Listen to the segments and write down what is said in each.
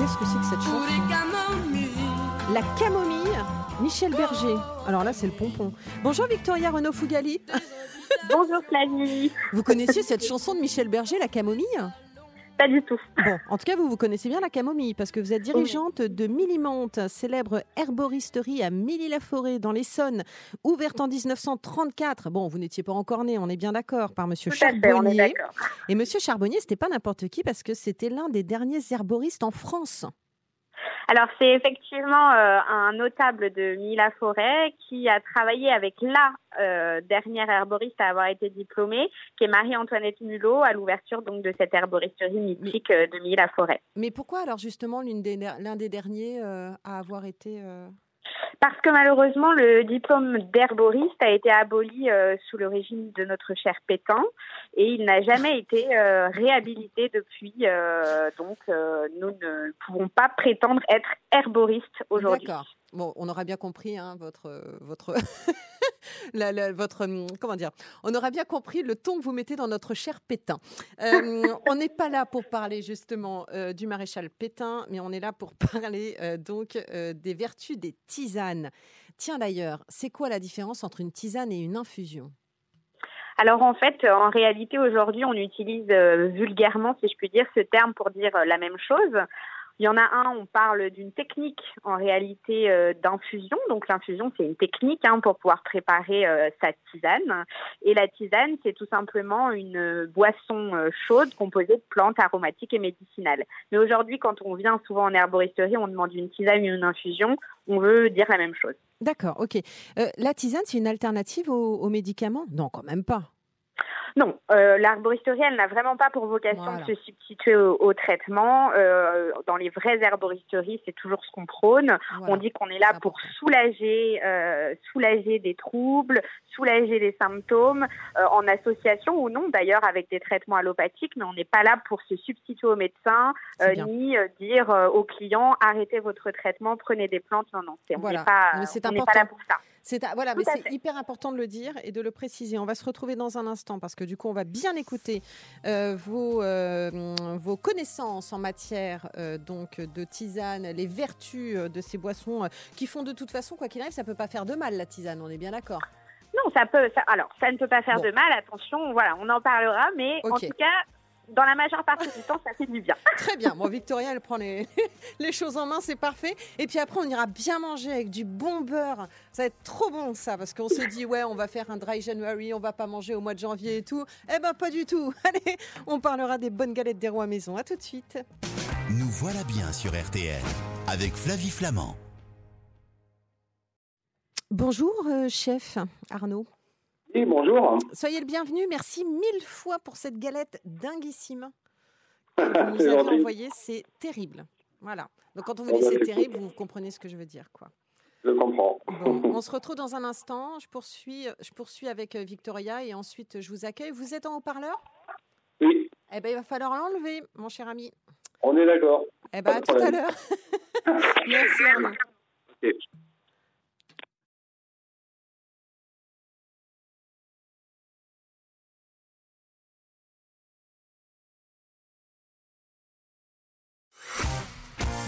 Qu'est-ce que c'est que cette chanson? La camomille, Michel Berger. Alors là, c'est le pompon. Bonjour Victoria Renaud Fougali. Bonjour Flavie. Vous connaissiez cette chanson de Michel Berger, La camomille? Pas du tout. Bon, en tout cas, vous vous connaissez bien la camomille parce que vous êtes dirigeante de Millimonte, célèbre herboristerie à Milly-la-Forêt dans l'Essonne, ouverte en 1934. Bon, vous n'étiez pas encore né, on est bien d'accord, par Monsieur Tout à fait, on est Charbonnier. Et Monsieur Charbonnier, c'était pas n'importe qui parce que c'était l'un des derniers herboristes en France. Alors c'est effectivement euh, un notable de Mila Forêt qui a travaillé avec la euh, dernière herboriste à avoir été diplômée, qui est Marie-Antoinette Mulot, à l'ouverture donc de cette herboristerie mythique euh, de Mila Forêt. Mais pourquoi alors justement l'une des- l'un des derniers euh, à avoir été Parce que malheureusement, le diplôme d'herboriste a été aboli euh, sous le régime de notre cher Pétain et il n'a jamais été euh, réhabilité depuis. euh, donc, nous ne pouvons pas prétendre être herboristes aujourd'hui. D'accord. Bon, on aura bien compris hein, votre votre la- votre hum, comment dire. On aura bien compris le ton que vous mettez dans notre cher Pétain. Euh, on n'est pas là pour parler justement euh, du maréchal Pétain, mais on est là pour parler euh, donc des vertus des tisanes. Tiens d'ailleurs, c'est quoi la différence entre une tisane et une infusion? Alors en fait, en réalité, aujourd'hui, on utilise vulgairement, si je puis dire, ce terme pour dire la même chose. Il y en a un, on parle d'une technique en réalité euh, d'infusion. Donc l'infusion, c'est une technique hein, pour pouvoir préparer euh, sa tisane. Et la tisane, c'est tout simplement une euh, boisson chaude composée de plantes aromatiques et médicinales. Mais aujourd'hui, quand on vient souvent en herboristerie, on demande une tisane ou une infusion, on veut dire la même chose. D'accord, ok. La tisane, c'est une alternative aux médicaments? Non, quand même pas. Non, euh, l'arboristerie, elle n'a vraiment pas pour vocation Voilà. de se substituer au, au traitement. Euh, dans les vraies herboristeries, c'est toujours ce qu'on prône. Voilà. On dit qu'on est là pour soulager, euh, soulager des troubles, soulager des symptômes, en association ou non d'ailleurs avec des traitements allopathiques, mais on n'est pas là pour se substituer au médecin, ni dire aux clients arrêtez votre traitement, prenez des plantes. Non, non, c'est, on Voilà. n'est pas, on pas là important. pour ça. C'est voilà, Tout mais c'est hyper important de le dire et de le préciser. On va se retrouver dans un instant parce que du coup, on va bien écouter euh, vos, euh, vos connaissances en matière euh, donc de tisane, les vertus de ces boissons qui font de toute façon, quoi qu'il arrive, ça peut pas faire de mal la tisane. On est bien d'accord? Non, ça peut. ça- alors, ça ne peut pas faire Bon. de mal. Attention, voilà, on en parlera, mais en tout cas, dans la majeure partie du temps, ça fait du bien. Très bien. Moi, Victoria, elle prend les, les choses en main, c'est parfait. Et puis après, on ira bien manger avec du bon beurre. Ça va être trop bon, ça, parce qu'on s'est dit, ouais, on va faire un dry January, on va pas manger au mois de janvier et tout. Eh ben, pas du tout. Allez, on parlera des bonnes galettes des rois maison. À tout de suite. Nous voilà bien sur RTL avec Flavie Flamand. Bonjour, euh, chef Arnaud. Oui, bonjour. Soyez le bienvenu. Merci mille fois pour cette galette dinguissime que vous nous avez envoyée. C'est terrible. Voilà. Donc, quand on vous Bon, dit bah, c'est terrible, vous comprenez ce que je veux dire, quoi. Je comprends. Bon, on se retrouve dans un instant. Je poursuis, je poursuis avec euh, Victoria et ensuite je vous accueille. Vous êtes en haut-parleur? Oui, Eh ben, il va falloir l'enlever, mon cher ami. on est d'accord. Eh ben, à tout à l'heure. Merci Arnaud.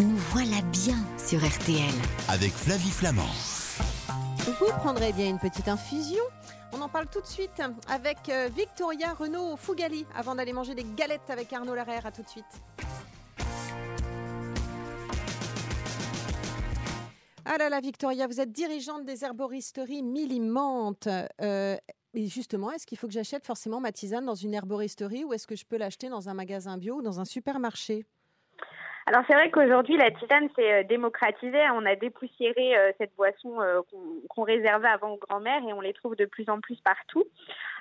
Nous voilà bien sur RTL. Avec Flavie Flamand. Vous prendrez bien une petite infusion. On en parle tout de suite avec euh, Victoria Renaud Fougali avant d'aller manger des galettes avec Arnaud Larère. À tout de suite. Ah là là, Victoria, vous êtes dirigeante des herboristeries Millimante. Euh, et justement, est-ce qu'il faut que j'achète forcément ma tisane dans une herboristerie ou est-ce que je peux l'acheter dans un magasin bio ou dans un supermarché? Alors c'est vrai qu'aujourd'hui la tisane s'est euh, démocratisée. On a dépoussiéré euh, cette boisson euh, qu'on qu'on réservait avant aux grands-mères et on les trouve de plus en plus partout.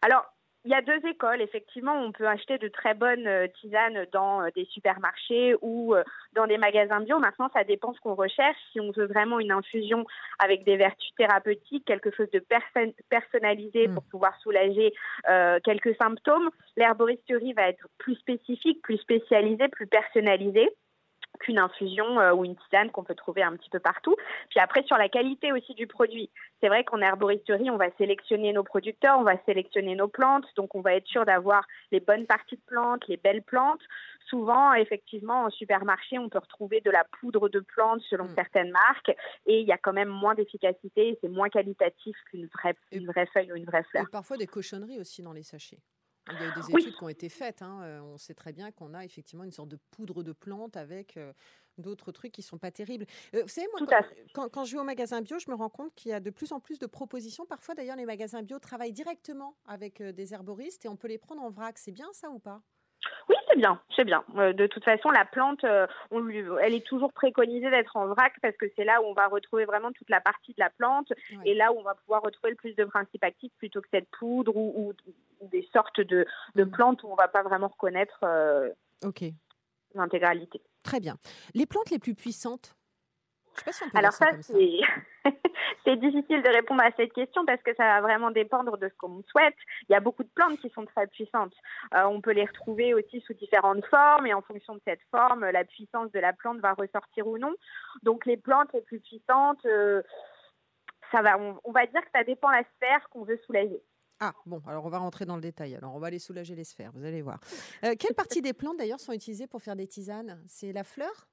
Alors il y a deux écoles. Effectivement, on peut acheter de très bonnes euh, tisanes dans euh, des supermarchés ou euh, dans des magasins bio. Maintenant, ça dépend ce qu'on recherche. Si on veut vraiment une infusion avec des vertus thérapeutiques, quelque chose de perso- personnalisé Mm. pour pouvoir soulager euh, quelques symptômes, l'herboristerie va être plus spécifique, plus spécialisée, plus personnalisée qu'une infusion euh, ou une tisane qu'on peut trouver un petit peu partout. Puis après, sur la qualité aussi du produit. C'est vrai qu'en herboristerie, on va sélectionner nos producteurs, on va sélectionner nos plantes, donc on va être sûr d'avoir les bonnes parties de plantes, les belles plantes. Souvent, effectivement, en supermarché, on peut retrouver de la poudre de plantes selon Mm. certaines marques et il y a quand même moins d'efficacité et c'est moins qualitatif qu'une vraie, une vraie feuille ou une vraie fleur. Et parfois des cochonneries aussi dans les sachets. Il y a eu des Oui. études qui ont été faites. hein, euh, On sait très bien qu'on a effectivement une sorte de poudre de plante avec euh, d'autres trucs qui sont pas terribles. Euh, vous savez, moi, quand, à quand- quand je vais au magasin bio, je me rends compte qu'il y a de plus en plus de propositions. Parfois, d'ailleurs, les magasins bio travaillent directement avec euh, des herboristes et on peut les prendre en vrac. C'est bien ça ou pas? C'est bien, c'est bien. Euh, de toute façon, la plante, euh, on lui, elle est toujours préconisée d'être en vrac parce que c'est là où on va retrouver vraiment toute la partie de la plante Ouais. et là où on va pouvoir retrouver le plus de principes actifs plutôt que cette poudre ou, des sortes de, de Mhm. plantes où on va pas vraiment reconnaître euh, l'intégralité. très bien. Les plantes les plus puissantes Je sais pas si on peut Alors dire ça, c'est difficile de répondre à cette question parce que ça va vraiment dépendre de ce qu'on souhaite. Il y a beaucoup de plantes qui sont très puissantes. Euh, on peut les retrouver aussi sous différentes formes et en fonction de cette forme, la puissance de la plante va ressortir ou non. Donc les plantes les plus puissantes, euh, ça va, on, on va dire que ça dépend la sphère qu'on veut soulager. Ah, bon, alors on va rentrer dans le détail. Alors, on va aller soulager les sphères, vous allez voir. Euh, quelles parties des plantes, d'ailleurs, sont utilisées pour faire des tisanes? C'est la fleur?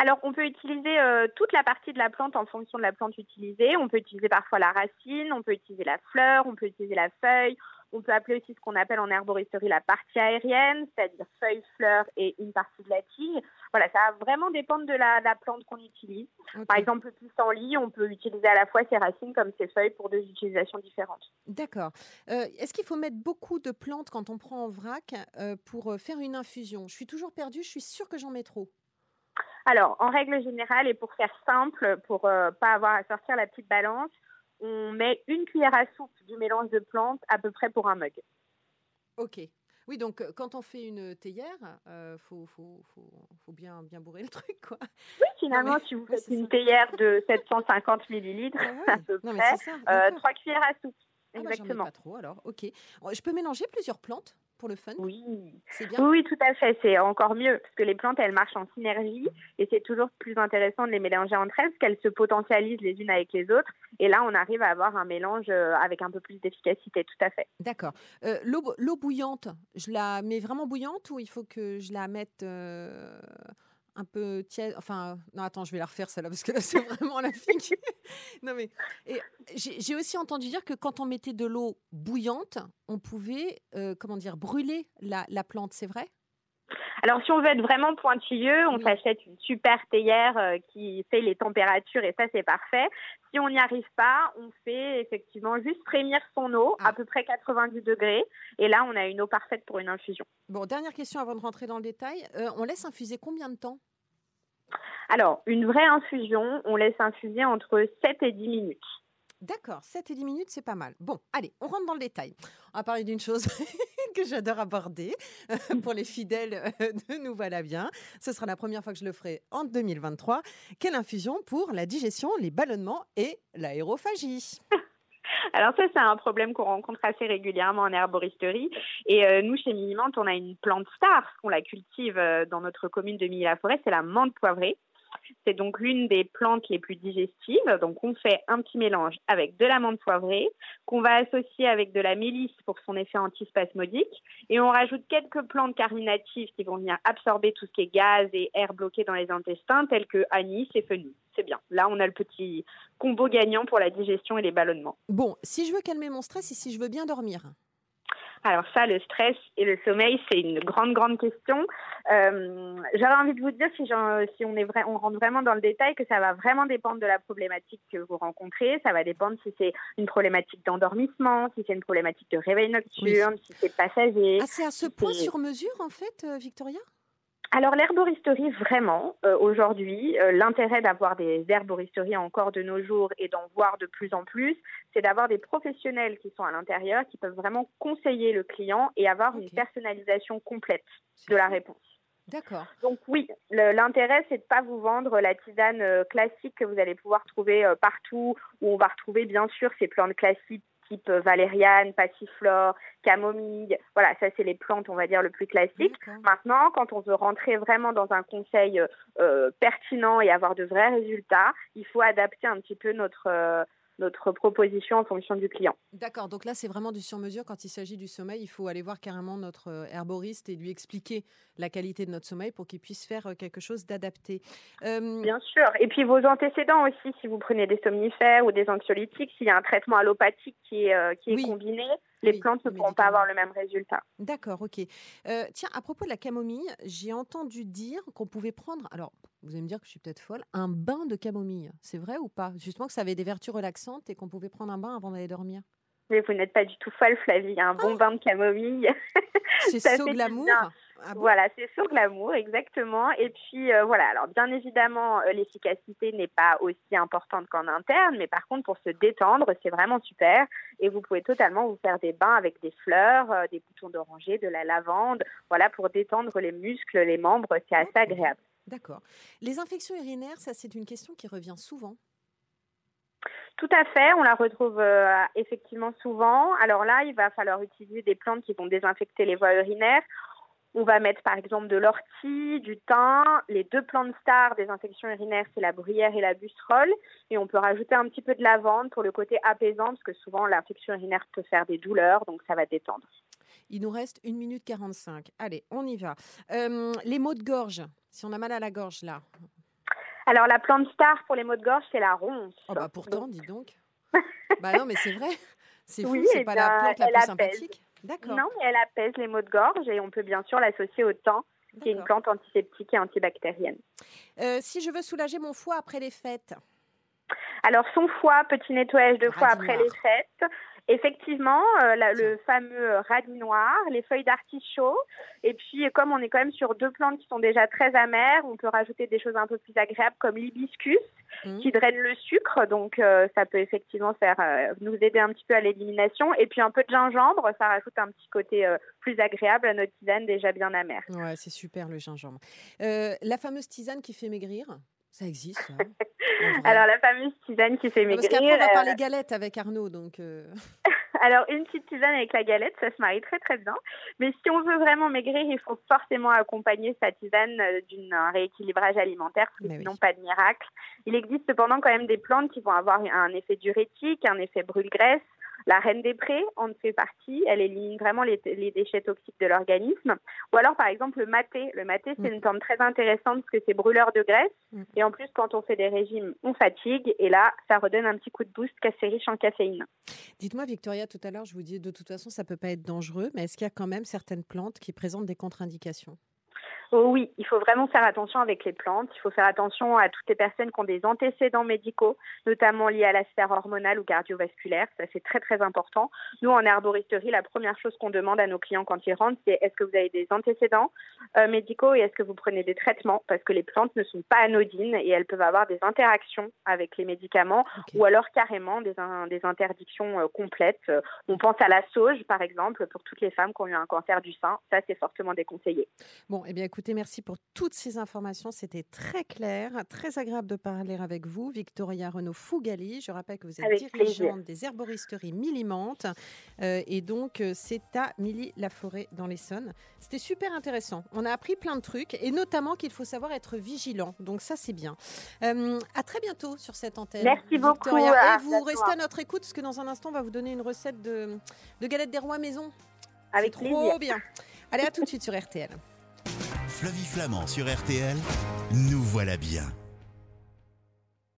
Alors, on peut utiliser euh, toute la partie de la plante en fonction de la plante utilisée. On peut utiliser parfois la racine, on peut utiliser la fleur, on peut utiliser la feuille. On peut appeler aussi ce qu'on appelle en herboristerie la partie aérienne, c'est-à-dire feuille, fleur et une partie de la tige. Voilà, ça va vraiment dépendre de la, la plante qu'on utilise. Par exemple, le pissenlit, on peut utiliser à la fois ses racines comme ses feuilles pour deux utilisations différentes. D'accord. Euh, Est-ce qu'il faut mettre beaucoup de plantes quand on prend en vrac euh, pour faire une infusion? Je suis toujours perdue, je suis sûre que j'en mets trop. Alors, en règle générale, et pour faire simple, pour euh, pas avoir à sortir la petite balance, on met une cuillère à soupe du mélange de plantes à peu près pour un mug. Ok. Oui, donc euh, quand on fait une théière, il faut, faut, faut, faut bien, bien bourrer le truc, quoi. Oui, finalement, mais- si vous faites une ça. théière de 750 millilitres, Ah à peu Non, près, ça. euh, d'accord. trois cuillères à soupe. Ah bah, j'en mets Exactement. pas trop, alors. Ok. Je peux mélanger plusieurs plantes? Pour le fun oui. C'est bien. oui, tout à fait. C'est encore mieux parce que les plantes, elles marchent en synergie et c'est toujours plus intéressant de les mélanger entre elles parce qu'elles se potentialisent les unes avec les autres. Et là, on arrive à avoir un mélange euh, avec un peu plus d'efficacité, tout à fait. D'accord. Euh, l'eau bouillante, je la mets vraiment bouillante ou il faut que je la mette euh, un peu tiède Enfin, non, attends, je vais la refaire celle-là parce que là, c'est vraiment la figue. non, mais j'ai aussi entendu dire que quand on mettait de l'eau bouillante, on pouvait, euh, comment dire, brûler la, la plante, c'est vrai? Alors, si on veut être vraiment pointilleux, on Oui. s'achète une super théière euh, qui fait les températures et ça, c'est parfait. Si on n'y arrive pas, on fait effectivement juste frémir son eau Ah. à peu près 90 degrés et là, on a une eau parfaite pour une infusion. Bon, dernière question avant de rentrer dans le détail. Euh, on laisse infuser combien de temps? Alors, une vraie infusion, on laisse infuser entre 7 et 10 minutes. D'accord, 7 et 10 minutes, c'est pas mal. Bon, allez, on rentre dans le détail. On va parler d'une chose que j'adore aborder euh, pour les fidèles euh, de Nous Voilà Bien. Ce sera la première fois que je le ferai en 2023. Quelle infusion pour la digestion, les ballonnements et l'aérophagie? Alors ça, c'est un problème qu'on rencontre assez régulièrement en herboristerie. Et euh, nous, chez Minimante, on a une plante star, qu'on la cultive euh, dans notre commune de Milly-la-Forêt, c'est la menthe poivrée. C'est donc l'une des plantes les plus digestives. Donc on fait un petit mélange avec de la menthe poivrée, qu'on va associer avec de la mélisse pour son effet antispasmodique. Et on rajoute quelques plantes carminatives qui vont venir absorber tout ce qui est gaz et air bloqué dans les intestins, tels que anis et fenouil. C'est bien. Là, on a le petit combo gagnant pour la digestion et les ballonnements. Bon, si je veux calmer mon stress et si je veux bien dormir. Alors ça, le stress et le sommeil, c'est une grande, grande question. Euh, J'avais envie de vous dire, si, on, est vrai, on rentre vraiment dans le détail, que ça va vraiment dépendre de la problématique que vous rencontrez. Ça va dépendre si c'est une problématique d'endormissement, si c'est une problématique de réveil nocturne, si c'est passager. Ah, c'est à ce si point sur mesure, en fait, euh, Victoria? Alors l'herboristerie, vraiment, euh, aujourd'hui, euh, l'intérêt d'avoir des herboristeries encore de nos jours et d'en voir de plus en plus, c'est d'avoir des professionnels qui sont à l'intérieur, qui peuvent vraiment conseiller le client et avoir une personnalisation complète de la réponse. D'accord. Donc oui, l'intérêt, c'est de pas vous vendre la tisane euh, classique que vous allez pouvoir trouver partout, où on va retrouver bien sûr ces plantes classiques type valériane, passiflore, camomille. Voilà, ça c'est les plantes, on va dire, le plus classique. Maintenant, quand on veut rentrer vraiment dans un conseil euh, pertinent et avoir de vrais résultats, il faut adapter un petit peu notre, euh, notre proposition en fonction du client. D'accord, donc là c'est vraiment du sur-mesure. Quand il s'agit du sommeil, il faut aller voir carrément notre euh, herboriste et lui expliquer la qualité de notre sommeil pour qu'il puisse faire euh, quelque chose d'adapté. Euh, Bien sûr. Et puis vos antécédents aussi, si vous prenez des somnifères ou des anxiolytiques, s'il y a un traitement allopathique qui est, euh, qui est Oui. combiné, les Oui, plantes ne pourront pas avoir le même résultat. D'accord, ok. Euh, tiens, à propos de la camomille, j'ai entendu dire qu'on pouvait prendre, alors vous allez me dire que je suis peut-être folle, un bain de camomille. C'est vrai ou pas? Justement que ça avait des vertus relaxantes et qu'on pouvait prendre un bain avant d'aller dormir. Mais vous n'êtes pas du tout folle, Flavie. Un bon bain de camomille. C'est so glamour. Ah bon? Voilà, c'est sur glamour, exactement. Et puis euh, voilà, alors bien évidemment, euh, l'efficacité n'est pas aussi importante qu'en interne, mais par contre, pour se détendre, c'est vraiment super. Et vous pouvez totalement vous faire des bains avec des fleurs, euh, des boutons d'oranger, de la lavande, voilà, pour détendre les muscles, les membres, c'est assez agréable. D'accord. Les infections urinaires, ça c'est une question qui revient souvent. Tout à fait, on la retrouve euh, effectivement souvent. Alors là, il va falloir utiliser des plantes qui vont désinfecter les voies urinaires. On va mettre par exemple de l'ortie, du thym. Les deux plantes stars des infections urinaires, c'est la bruyère et la busserole. Et on peut rajouter un petit peu de lavande pour le côté apaisant, parce que souvent l'infection urinaire peut faire des douleurs, donc ça va détendre. Il nous reste 1 minute 45. Allez, on y va. Euh, les maux de gorge, si on a mal à la gorge là. Alors la plante star pour les maux de gorge, c'est la ronce. Oh bah pourtant, dis donc. bah non, mais c'est vrai. C'est fou, Oui, c'est eh pas la plante la plus sympathique. D'accord. Non, mais elle apaise les maux de gorge et on peut bien sûr l'associer au thym, qui est une plante antiseptique et antibactérienne. Euh, si je veux soulager mon foie après les fêtes, Alors, son foie, petit nettoyage de foie Radis après les fêtes. Effectivement, euh, la- le fameux radis noir, les feuilles d'artichaut. Et puis, comme on est quand même sur deux plantes qui sont déjà très amères, on peut rajouter des choses un peu plus agréables comme l'hibiscus Mhm. qui draine le sucre. Donc, euh, ça peut effectivement faire euh, nous aider un petit peu à l'élimination. Et puis, un peu de gingembre, ça rajoute un petit côté plus agréable à notre tisane déjà bien amère. ouais, c'est super le gingembre. La fameuse tisane qui fait maigrir, ça existe. hein. Alors, la fameuse tisane qui fait Non, parce maigrir. qu'après, on va euh, parler galette avec Arnaud, donc. euh, Alors, une petite tisane avec la galette, ça se marie très très bien. Mais si on veut vraiment maigrir, il faut forcément accompagner sa tisane euh, d'un rééquilibrage alimentaire, parce que oui. sinon pas de miracle. Il existe cependant quand même des plantes qui vont avoir un effet diurétique, un effet brûle-graisse. La reine des prés en fait partie, elle élimine vraiment les, les déchets toxiques de l'organisme. Ou alors par exemple le maté. Le maté, c'est Mm. une plante très intéressante parce que c'est brûleur de graisse. Mm. Et en plus, quand on fait des régimes, on fatigue. Et là, ça redonne un petit coup de boost car c'est riche en caféine. Dites-moi, Victoria, tout à l'heure, je vous dis de toute façon, ça peut pas être dangereux, mais est-ce qu'il y a quand même certaines plantes qui présentent des contre-indications? Oh oui, il faut vraiment faire attention avec les plantes. Il faut faire attention à toutes les personnes qui ont des antécédents médicaux, notamment liés à la sphère hormonale ou cardiovasculaire. Ça, c'est très, très important. Nous, en herboristerie, la première chose qu'on demande à nos clients quand ils rentrent, c'est est-ce que vous avez des antécédents euh, médicaux et est-ce que vous prenez des traitements? Parce que les plantes ne sont pas anodines et elles peuvent avoir des interactions avec les médicaments ou alors carrément des interdictions euh, complètes. Euh, On pense à la sauge, par exemple, pour toutes les femmes qui ont eu un cancer du sein. Ça, c'est fortement déconseillé. Bon, eh bien, écoutez, merci pour toutes ces informations. C'était très clair, très agréable de parler avec vous, Victoria Renaud Fougali. Je rappelle que vous êtes Avec dirigeante plaisir. des herboristeries Millimantes. Euh, et donc, euh, c'est à Milly-la-Forêt dans l'Essonne. C'était super intéressant. On a appris plein de trucs et notamment qu'il faut savoir être vigilant. Donc, ça, c'est bien. Euh, à très bientôt sur cette antenne. Merci beaucoup, Victoria. à Et vous restez à notre écoute parce que dans un instant, on va vous donner une recette de, de galettes des rois maison. Avec plaisir. trop bien. Allez, à tout de suite sur RTL. Flavie Flamand sur RTL, nous voilà bien.